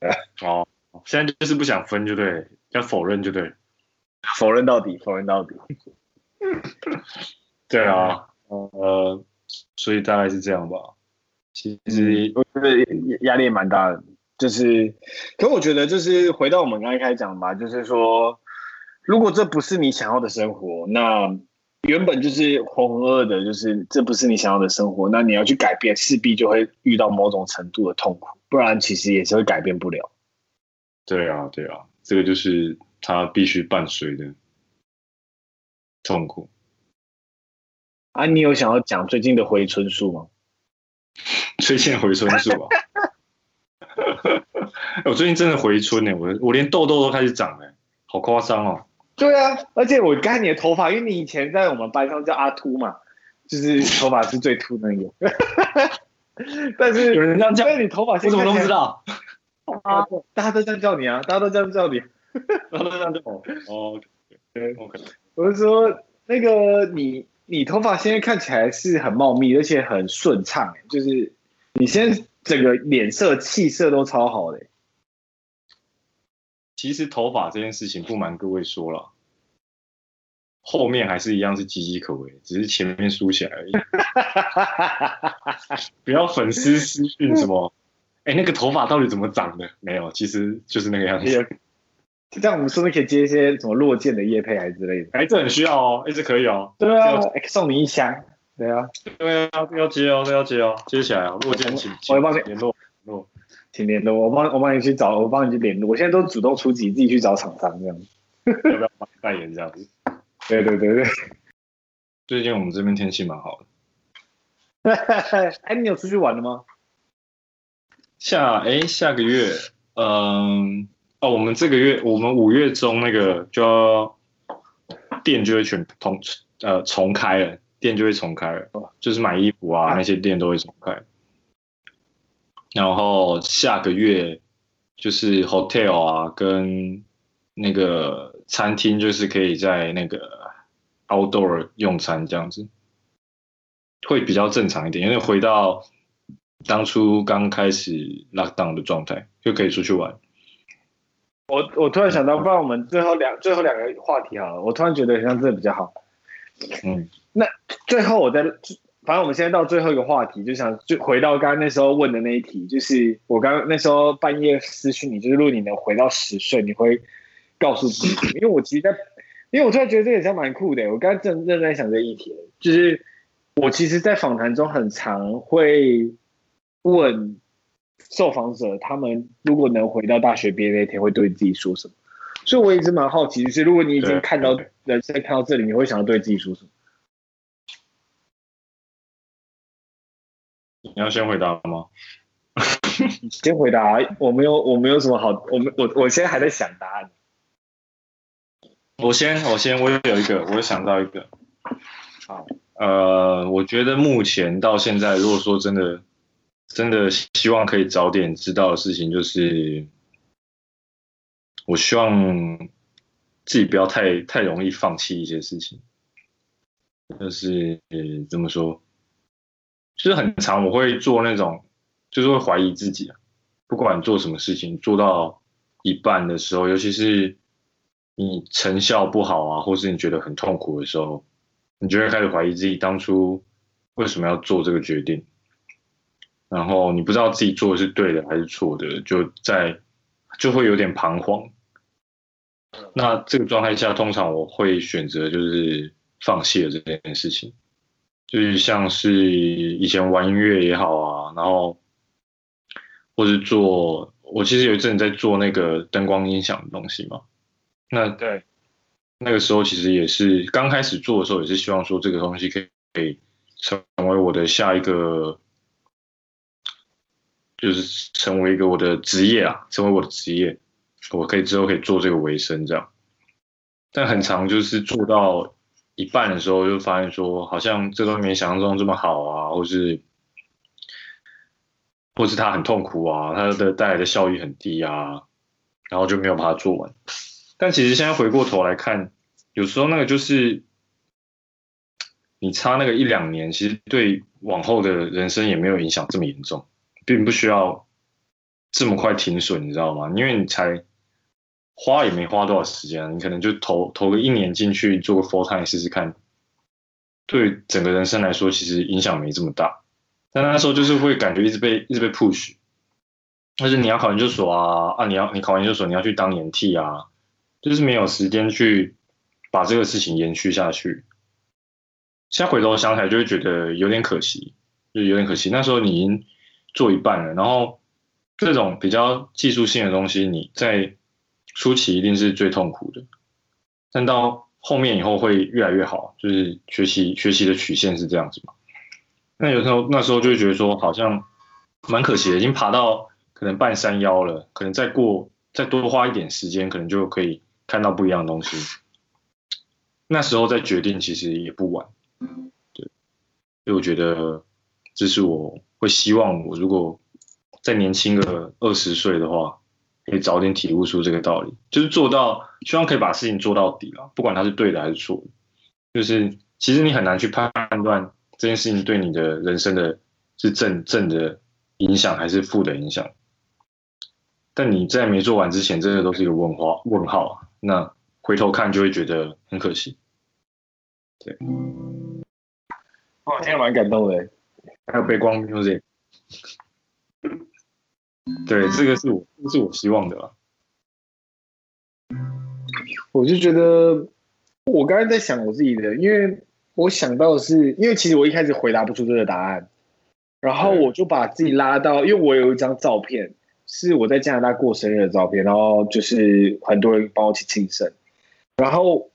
哦，现在就是不想分，就对，要否认就对，否认到底，否认到底。对啊，呃，所以大概是这样吧。其实我觉得压力也蛮大的。就是，可我觉得就是回到我们刚才开始讲吧，就是说，如果这不是你想要的生活，那原本就是浑浑噩噩的，就是这不是你想要的生活，那你要去改变，势必就会遇到某种程度的痛苦，不然其实也是会改变不了。对啊，对啊，这个就是它必须伴随的痛苦。啊，你有想要讲最近的回春术吗？最近回春术啊。我最近真的回春呢，我我连痘痘都开始长了，好夸张哦。对啊，而且我看你的头发，因为你以前在我们班上叫阿秃嘛，就是头发是最秃的那个。但是有人这样叫，因为你头发，我怎么都不知道。啊，大家都这样叫你啊，大家都这样叫你，大家都这样叫我。哦，对，OK。我是说，那个你你头发现在看起来是很茂密，而且很顺畅，就是你现在。整个脸色气色都超好的。其实头发这件事情，不瞒各位说了，后面还是一样是岌岌可危，只是前面梳起来而已。不要粉丝私讯什么，哎，那个头发到底怎么长的？没有，其实就是那个样子。这样我们是不是可以接一些什么落剑的叶配还是之类的？哎，这很需要哦，一直可以哦。对啊，送你一箱。对啊，对啊，要接哦，要接哦，接起来啊！如果今天请，我会帮你联络，联络，请联络，我帮，我帮你去找，我帮你去联络。我现在都主动出击，自己去找厂商这样子，要不要帮你代言这样子？对对对对。最近我们这边天气蛮好的。哎，你有出去玩了吗？下哎，下个月，嗯，哦，我们这个月，我们五月中那个就要店就会全通呃重开了。店就会重开了，就是买衣服啊，那些店都会重开。然后下个月就是 hotel 啊，跟那个餐厅，就是可以在那个 outdoor 用餐这样子，会比较正常一点，因为回到当初刚开始 lockdown 的状态，就可以出去玩。我我突然想到，不然我们最后两最后两个话题好了，我突然觉得好像这个比较好。嗯。那最后我再，反正我们现在到最后一个话题，就想就回到刚刚那时候问的那一题，就是我刚刚那时候半夜私讯你，就是如果你能回到十岁，你会告诉自己，因为我其实在，因为我突然觉得这个也是蛮酷的，我刚刚正正在想这一题，就是我其实，在访谈中很常会问受访者，他们如果能回到大学毕业那天，会对自己说什么？所以我一直蛮好奇，就是如果你已经看到人生看到这里，你会想要对自己说什么？你要先回答吗？先回答，我没有，我没有什么好，我们我我现在还在想答案。我先，我先，我有一个，我想到一个。好，呃，我觉得目前到现在，如果说真的，真的希望可以早点知道的事情，就是我希望自己不要太太容易放弃一些事情。就是怎么说？就是很常，我会做那种，就是会怀疑自己啊。不管做什么事情，做到一半的时候，尤其是你成效不好啊，或是你觉得很痛苦的时候，你就会开始怀疑自己当初为什么要做这个决定。然后你不知道自己做的是对的还是错的，就在就会有点彷徨。那这个状态下，通常我会选择就是放弃了这件事情。就是像是以前玩音乐也好啊，然后或是做我其实有一阵在做那个灯光音响的东西嘛。那对，那个时候其实也是刚开始做的时候，也是希望说这个东西可以可以成为我的下一个，就是成为一个我的职业啊，成为我的职业，我可以之后可以做这个为生这样。但很长就是做到一半的时候，就发现说好像这东西没想象中这么好啊，或是。或是他很痛苦啊，他的带来的效益很低啊，然后就没有把它做完。但其实现在回过头来看，有时候那个就是你差那个一两年，其实对往后的人生也没有影响这么严重，并不需要这么快停损，你知道吗？因为你才花也没花多少时间，你可能就投投个一年进去做个 full time 试试看，对整个人生来说，其实影响没这么大。但那时候就是会感觉一直被一直被 push，但是你要考研究所啊啊，你要你考研究所，你要去当研替啊，就是没有时间去把这个事情延续下去。现在回头想起来就会觉得有点可惜，就有点可惜。那时候你已经做一半了，然后这种比较技术性的东西，你在初期一定是最痛苦的，但到后面以后会越来越好，就是学习学习的曲线是这样子嘛。那有时候那时候就会觉得说，好像蛮可惜的，已经爬到可能半山腰了，可能再过再多花一点时间，可能就可以看到不一样的东西。那时候再决定其实也不晚，对，所以我觉得这是我会希望我如果再年轻个二十岁的话，可以早点体悟出这个道理，就是做到，希望可以把事情做到底了，不管它是对的还是错的，就是其实你很难去判断。这件事情对你的人生的是正正的影响还是负的影响？但你在没做完之前，这个都是一个问号问号。那回头看就会觉得很可惜。对，哇，今天蛮感动的，还有背光 music。对，这个是我，这是我希望的。我就觉得，我刚才在想我自己的，因为。我想到的是，因为其实我一开始回答不出这个答案，然后我就把自己拉到，因为我有一张照片是我在加拿大过生日的照片，然后就是很多人帮我一起庆生，然后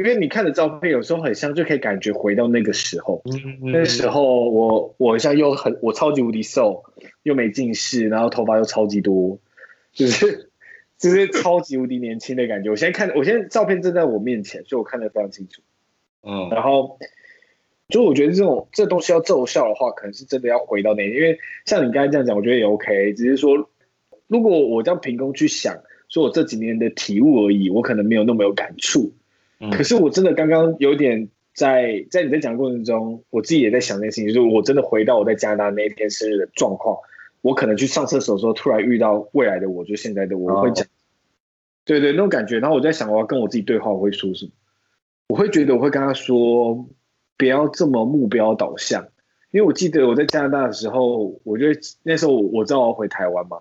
因为你看的照片有时候很像，就可以感觉回到那个时候，那时候我我像又很我超级无敌瘦，又没近视，然后头发又超级多，就是就是超级无敌年轻的感觉。我现在看，我现在照片正在我面前，所以我看得非常清楚。嗯，然后就我觉得这种这东西要奏效的话，可能是真的要回到那，因为像你刚才这样讲，我觉得也 OK。只是说，如果我这样凭空去想，说我这几年的体悟而已，我可能没有那么有感触。嗯，可是我真的刚刚有点在在你在讲的过程中，我自己也在想这件事情，就是我真的回到我在加拿大那一天生日的状况，我可能去上厕所的时候，突然遇到未来的我，就现在的我，我会讲，对对，那种感觉。然后我在想，我要跟我自己对话，我会说什么？我会觉得我会跟他说，不要这么目标导向，因为我记得我在加拿大的时候，我就那时候我知道我要回台湾嘛，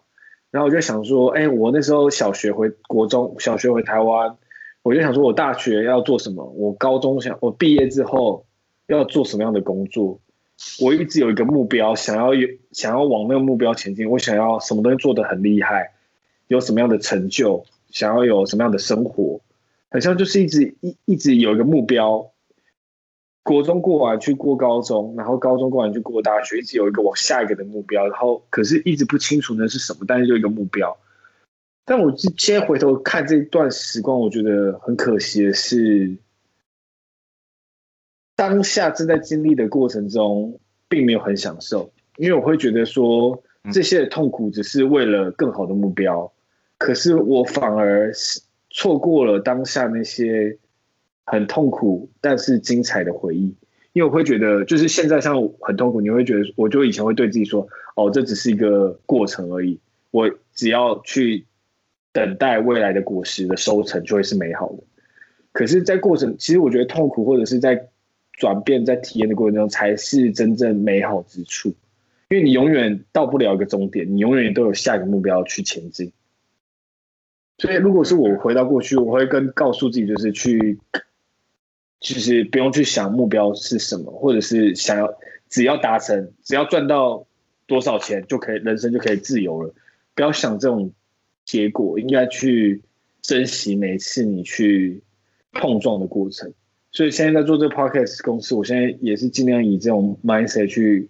然后我就想说，哎，我那时候小学回国中，小学回台湾，我就想说我大学要做什么，我高中想我毕业之后要做什么样的工作，我一直有一个目标，想要有想要往那个目标前进，我想要什么东西做得很厉害，有什么样的成就，想要有什么样的生活。好像就是一直一一直有一个目标，国中过完去过高中，然后高中过完去过大学，一直有一个往下一个的目标，然后可是一直不清楚那是什么，但是就一个目标。但我现在回头看这段时光，我觉得很可惜的是，当下正在经历的过程中，并没有很享受，因为我会觉得说这些的痛苦只是为了更好的目标，可是我反而是。错过了当下那些很痛苦但是精彩的回忆，因为我会觉得，就是现在像很痛苦，你会觉得，我就以前会对自己说，哦，这只是一个过程而已，我只要去等待未来的果实的收成，就会是美好的。可是，在过程，其实我觉得痛苦或者是在转变、在体验的过程中，才是真正美好之处，因为你永远到不了一个终点，你永远都有下一个目标去前进。所以，如果是我回到过去，我会跟告诉自己，就是去，就是不用去想目标是什么，或者是想要只要达成，只要赚到多少钱就可以，人生就可以自由了。不要想这种结果，应该去珍惜每次你去碰撞的过程。所以现在在做这个 podcast 公司，我现在也是尽量以这种 mindset 去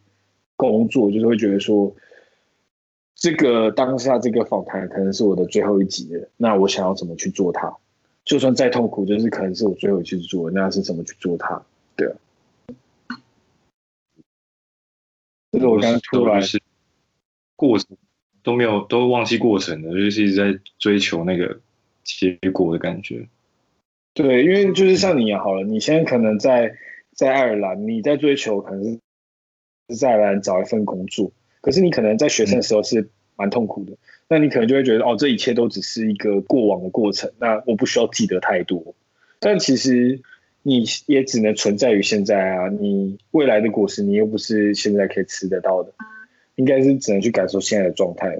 工作，就是会觉得说，这个当下这个访谈可能是我的最后一集了，那我想要怎么去做它？就算再痛苦，就是可能是我最后一次做，那是怎么去做它？对啊。这个我刚刚突然是过程都没有都忘记过程了，就是一直在追求那个结果的感觉。对，因为就是像你也好了，你现在可能在在爱尔兰，你在追求可能是在爱尔兰找一份工作，可是你可能在学生的时候是蛮痛苦的，嗯、那你可能就会觉得哦，这一切都只是一个过往的过程，那我不需要记得太多。但其实你也只能存在于现在啊，你未来的果实你又不是现在可以吃得到的，应该是只能去感受现在的状态。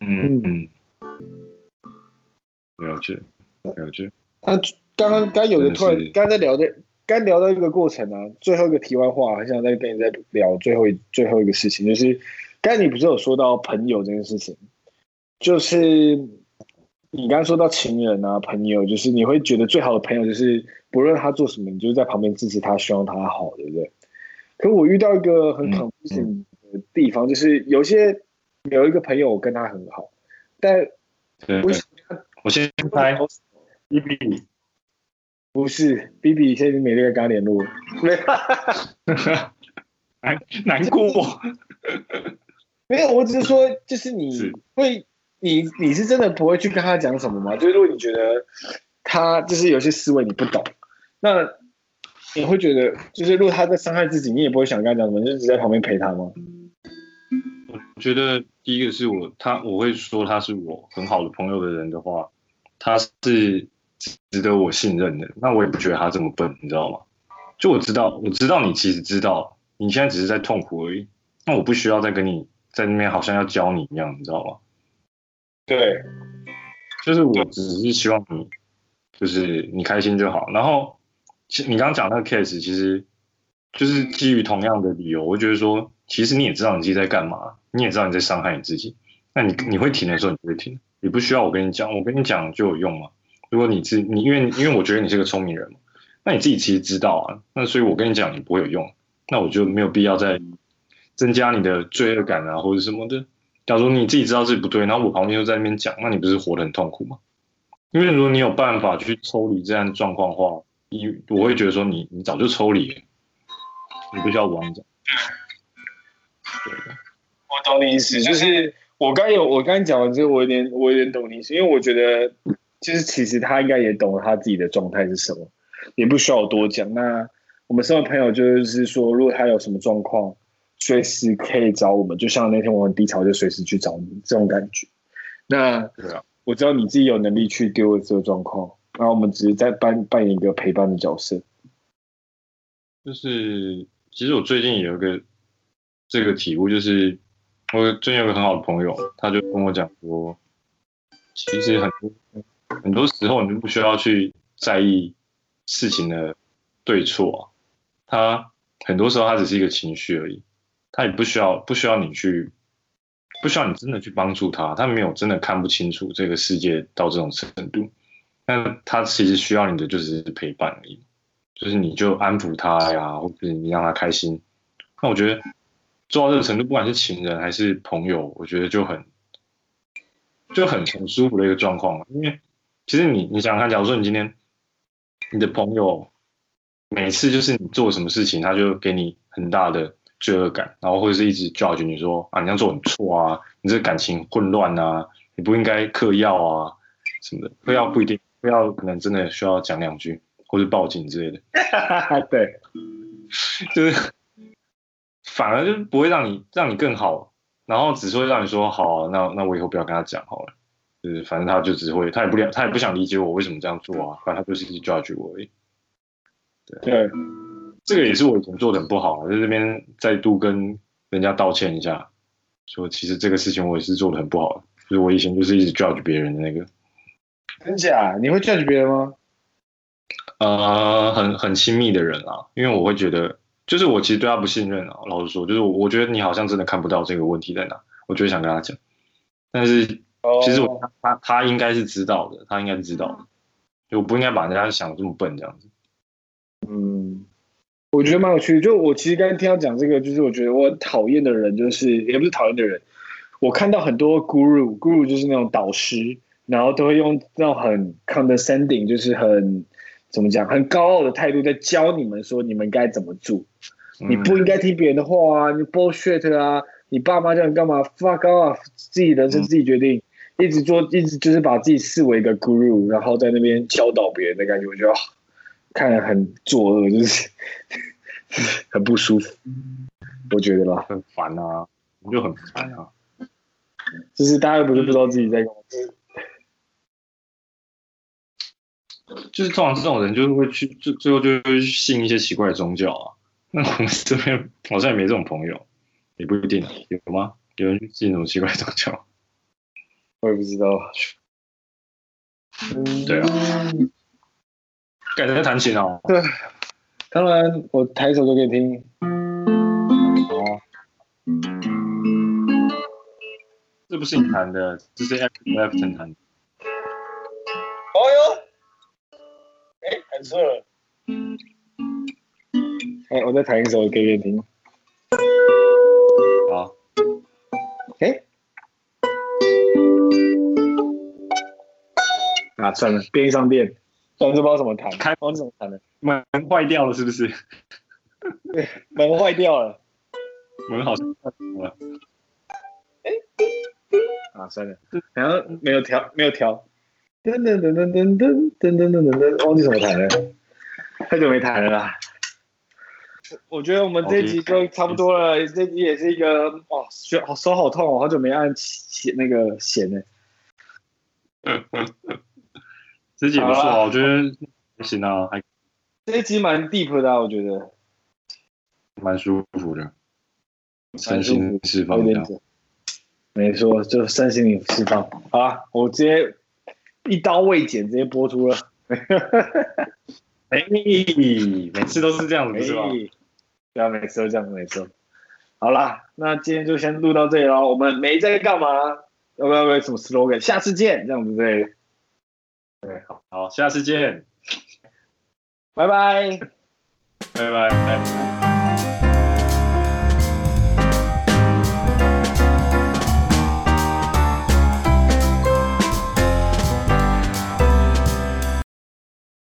嗯嗯，了解。了解。他刚刚刚有的突然刚在聊的，刚聊到一个过程啊，最后一个题外话，很想再跟你再聊最后一最后一个事情，就是刚才你不是有说到朋友这件事情，就是你刚刚说到情人啊，朋友，就是你会觉得最好的朋友就是不论他做什么，你就是在旁边支持他，希望他好，对不对？可我遇到一个很 confusing 的地方，就是有些有一个朋友我跟他很好，但我我先拍。B B 不是 B B，现在没那个跟他联络，难难过。没有，我只是说，就是你会，你你是真的不会去跟他讲什么吗？就是如果你觉得他就是有些思维你不懂，那你会觉得，就是如果他在伤害自己，你也不会想跟他讲什么，就是只在旁边陪他吗？我觉得第一个是我他，我会说他是我很好的朋友的人的话，他是。值得我信任的，那我也不觉得他这么笨，你知道吗？就我知道，我知道你其实知道，你现在只是在痛苦而已。那我不需要再跟你在那边好像要教你一样，你知道吗？对，就是我只是希望你，就是你开心就好。然后，其你刚刚讲那个 case，其实就是基于同样的理由，我觉得说，其实你也知道你自己在干嘛，你也知道你在伤害你自己。那你你会停的时候，你就会停，你不需要我跟你讲，我跟你讲就有用吗？如果你自你因为因为我觉得你是个聪明人嘛，那你自己其实知道啊，那所以我跟你讲你不会有用，那我就没有必要再增加你的罪恶感啊或者什么的。假如你自己知道自己不对，然后我旁边又在那边讲，那你不是活得很痛苦吗？因为如果你有办法去抽离这样的状况的话，你我会觉得说你你早就抽离了，你不需要我讲。我懂你意思，就是我刚有我刚讲完之后，我有点我有点懂你意思，因为我觉得。就是其实他应该也懂他自己的状态是什么，也不需要我多讲。那我们身为朋友，就是说，如果他有什么状况，随时可以找我们。就像那天我很低潮，就随时去找你这种感觉。那我知道你自己有能力去丢了这个状况，然后我们只是在扮扮演一个陪伴的角色。就是其实我最近有一个这个体悟，就是我最近有个很好的朋友，他就跟我讲说，其实很多。很多时候你就不需要去在意事情的对错，他很多时候他只是一个情绪而已，他也不需要不需要你去，不需要你真的去帮助他，他没有真的看不清楚这个世界到这种程度，但他其实需要你的就是陪伴而已，就是你就安抚他呀，或者你让他开心，那我觉得做到这个程度，不管是情人还是朋友，我觉得就很就很很舒服的一个状况，因为。其实你你想想看，假如说你今天你的朋友每次就是你做什么事情，他就给你很大的罪恶感，然后或者是一直 judge 你说啊，你这样做很错啊，你这感情混乱啊，你不应该嗑药啊什么的，嗑药不一定，嗑药可能真的需要讲两句或者报警之类的。对，就是反而就不会让你让你更好，然后只是会让你说好啊，那那我以后不要跟他讲好了。就是，反正他就只会，他也不了，他也不想理解我为什么这样做啊。反正他就是一直 judge 我而已。对，对，这个也是我以前做的很不好，在这边再度跟人家道歉一下，说其实这个事情我也是做的很不好，就是我以前就是一直 judge 别人的那个。真假？你会 judge 别人吗？呃，很很亲密的人啊，因为我会觉得，就是我其实对他不信任啊。老实说，就是我我觉得你好像真的看不到这个问题在哪，我就会想跟他讲。但是其实我他他应该是知道的，他应该是知道的，就我不应该把人家想的这么笨这样子。嗯，我觉得蛮有趣的。就我其实刚才听他讲这个，就是我觉得我很讨厌的人，就是也不是讨厌的人。我看到很多 guru，guru 就是那种导师，然后都会用那种很 condescending，就是很怎么讲，很高傲的态度在教你们说你们该怎么做。嗯、你不应该听别人的话啊，你 bullshit 啊，你爸妈叫你干嘛？fuck off，自己人生自己决定。嗯、一直做，一直就是把自己视为一个 guru，然后在那边教导别人的感觉，我觉得看着很作恶，就是 很不舒服。我觉得啦，很烦啊，我就很烦啊。就是大家又不是不知道自己在干嘛，就是通常这种人就是会去，最最后就会去信一些奇怪的宗教啊。那我们这边好像也没这种朋友，也不一定有吗？有人信什么奇怪的宗教？我也不知道。对啊，改天弹琴哦。对，当然我弹一首歌给你听。哦这不是你弹的，这是 Eric Clapton 弹的。哎，弹错了。哎，我再弹一首给你听。好。哎。啊，算了，变一张变。算了，不知道怎么弹。开房怎么弹的？门坏掉了是不是？对，门坏掉了。门好像坏了。啊，算了，然后没有调，没有调，噔噔噔噔噔噔噔噔噔噔，忘记怎么弹了，太久没弹了啦。我觉得我们这集就差不多了，这集也是一个哇，手好手好痛哦，好久没按弦那个弦呢。嗯嗯嗯，这集不错，我觉得行啊，还这集蛮 deep 的，我觉得蛮舒服的，身心释放的。没错，就身心灵释放。好啊，我直接一刀未剪，直接播出了。哎，每次都是这样子，是吧？对啊，每次都这样子，没错。好啦，那今天就先录到这里喽。我们没在干嘛？要不要有什么 slogan？下次见，这样子对。对，好，好，下次见，拜拜，拜拜，拜拜。